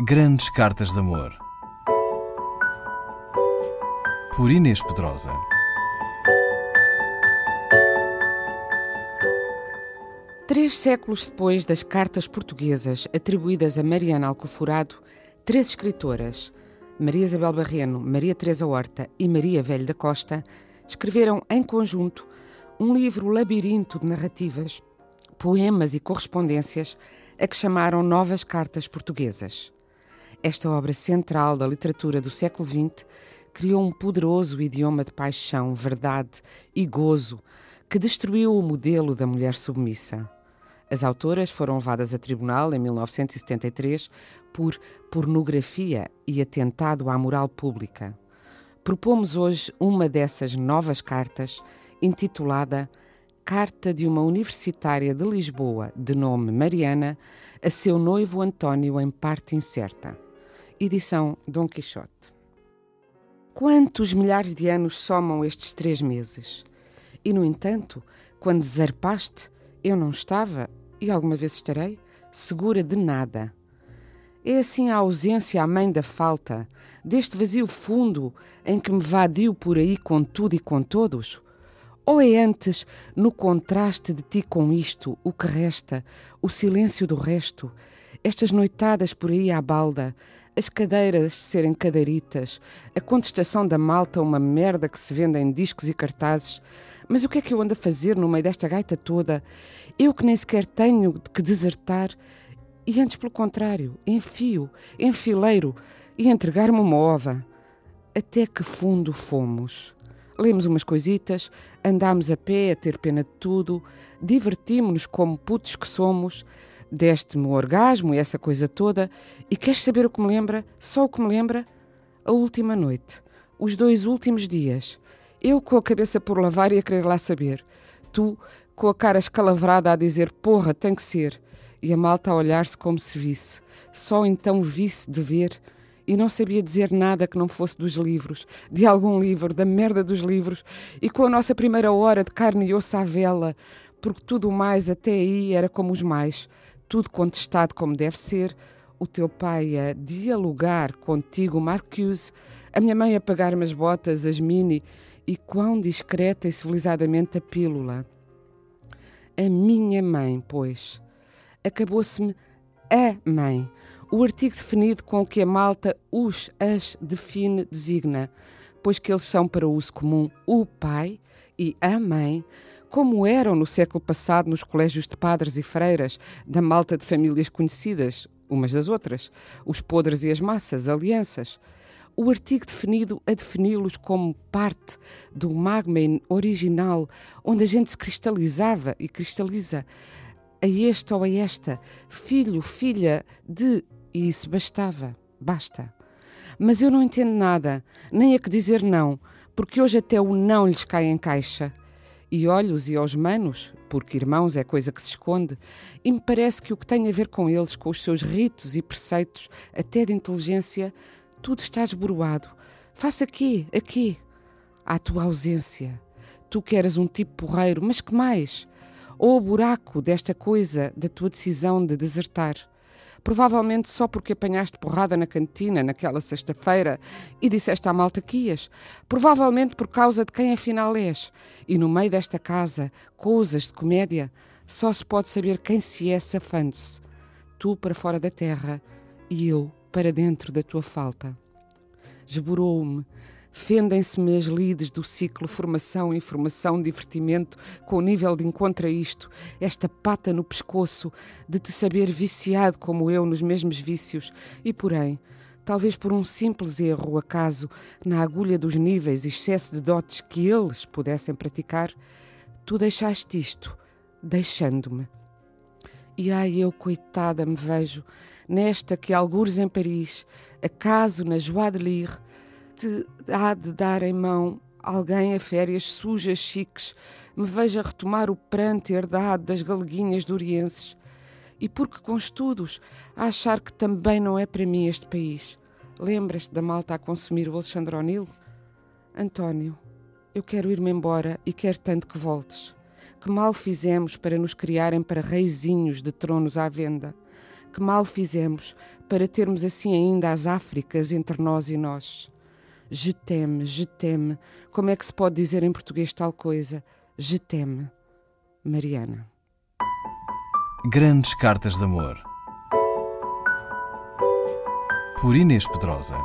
Grandes Cartas de Amor. Por Inês Pedrosa. Três séculos depois das cartas portuguesas atribuídas a Mariana Alcoforado, três escritoras, Maria Isabel Barreno, Maria Teresa Horta e Maria Velho da Costa, escreveram em conjunto um livro labirinto de narrativas, poemas e correspondências a que chamaram Novas Cartas Portuguesas. Esta obra central da literatura do século XX criou um poderoso idioma de paixão, verdade e gozo que destruiu o modelo da mulher submissa. As autoras foram levadas a tribunal em 1973 por pornografia e atentado à moral pública. Propomos hoje uma dessas novas cartas, intitulada Carta de uma universitária de Lisboa, de nome Mariana, a seu noivo António em parte incerta. Edição Dom Quixote. Quantos milhares de anos somam estes três meses? E, no entanto, quando zarpaste, eu não estava, e alguma vez estarei, segura de nada. É assim a ausência à mãe da falta, deste vazio fundo em que me vadiu por aí com tudo e com todos? Ou é antes, no contraste de ti com isto, o que resta, o silêncio do resto, estas noitadas por aí à balda, as cadeiras serem cadeiritas, a contestação da malta uma merda que se vende em discos e cartazes. Mas o que é que eu ando a fazer no meio desta gaita toda? Eu que nem sequer tenho que desertar, e antes pelo contrário, enfio, enfileiro e entregar-me uma ova. Até que fundo fomos. Lemos umas coisitas, andámos a pé a ter pena de tudo, divertimos-nos como putos que somos, deste-me o orgasmo e essa coisa toda, e queres saber o que me lembra? Só o que me lembra? A última noite, os dois últimos dias, eu com a cabeça por lavar e a querer lá saber, tu com a cara escalavrada a dizer porra, tem que ser, e a malta a olhar-se como se visse, só então visse de ver e não sabia dizer nada que não fosse dos livros, de algum livro, da merda dos livros, e com a nossa primeira hora de carne e osso à vela, porque tudo mais até aí era como os mais, tudo contestado como deve ser, o teu pai a dialogar contigo, Marcuse, a minha mãe a pagar-me as botas, as mini, e quão discreta e civilizadamente a pílula. A minha mãe, pois, acabou-se-me a mãe, o artigo definido com que a malta os, as define, designa, pois que eles são para uso comum o pai e a mãe, como eram no século passado nos colégios de padres e freiras, da malta de famílias conhecidas, umas das outras, os podres e as massas, alianças. O artigo definido a defini-los como parte do magma original, onde a gente se cristalizava e cristaliza a este ou a esta, filho, filha de e isso bastava, basta. Mas eu não entendo nada, nem a que dizer não, porque hoje até o não lhes cai em caixa. E olhos e aos manos, porque irmãos é coisa que se esconde, e me parece que o que tem a ver com eles, com os seus ritos e preceitos, até de inteligência, tudo está esboroado. Faça aqui, aqui. À tua ausência. Tu que eras um tipo porreiro, mas que mais? Ou o buraco desta coisa da tua decisão de desertar? Provavelmente só porque apanhaste porrada na cantina naquela sexta-feira e disseste à malta que ias, provavelmente por causa de quem afinal és. E no meio desta casa, coisas de comédia, só se pode saber quem se é safando-se. Tu para fora da terra e eu para dentro da tua falta. Esborou-me, Fendem-se-me as lides do ciclo formação, informação, divertimento, com o nível de encontro a isto, esta pata no pescoço, de te saber viciado como eu nos mesmos vícios, e porém, talvez por um simples erro, acaso, na agulha dos níveis e excesso de dotes que eles pudessem praticar, tu deixaste isto, deixando-me. E ai, eu, coitada, me vejo, nesta que algures em Paris, acaso na Joie de Lire, te há de dar em mão alguém a férias sujas, chiques, me veja retomar o pranto herdado das galeguinhas durienses. E porque com estudos, a achar que também não é para mim este país. Lembras-te da malta a consumir o Alexandre O'Neill? António, eu quero ir-me embora e quero tanto que voltes. Que mal fizemos para nos criarem para reizinhos de tronos à venda? Que mal fizemos para termos assim ainda as Áfricas entre nós e nós. Je t'aime, je t'aime. Como é que se pode dizer em português tal coisa? Je t'aime. Mariana. Grandes Cartas de Amor. Por Inês Pedrosa.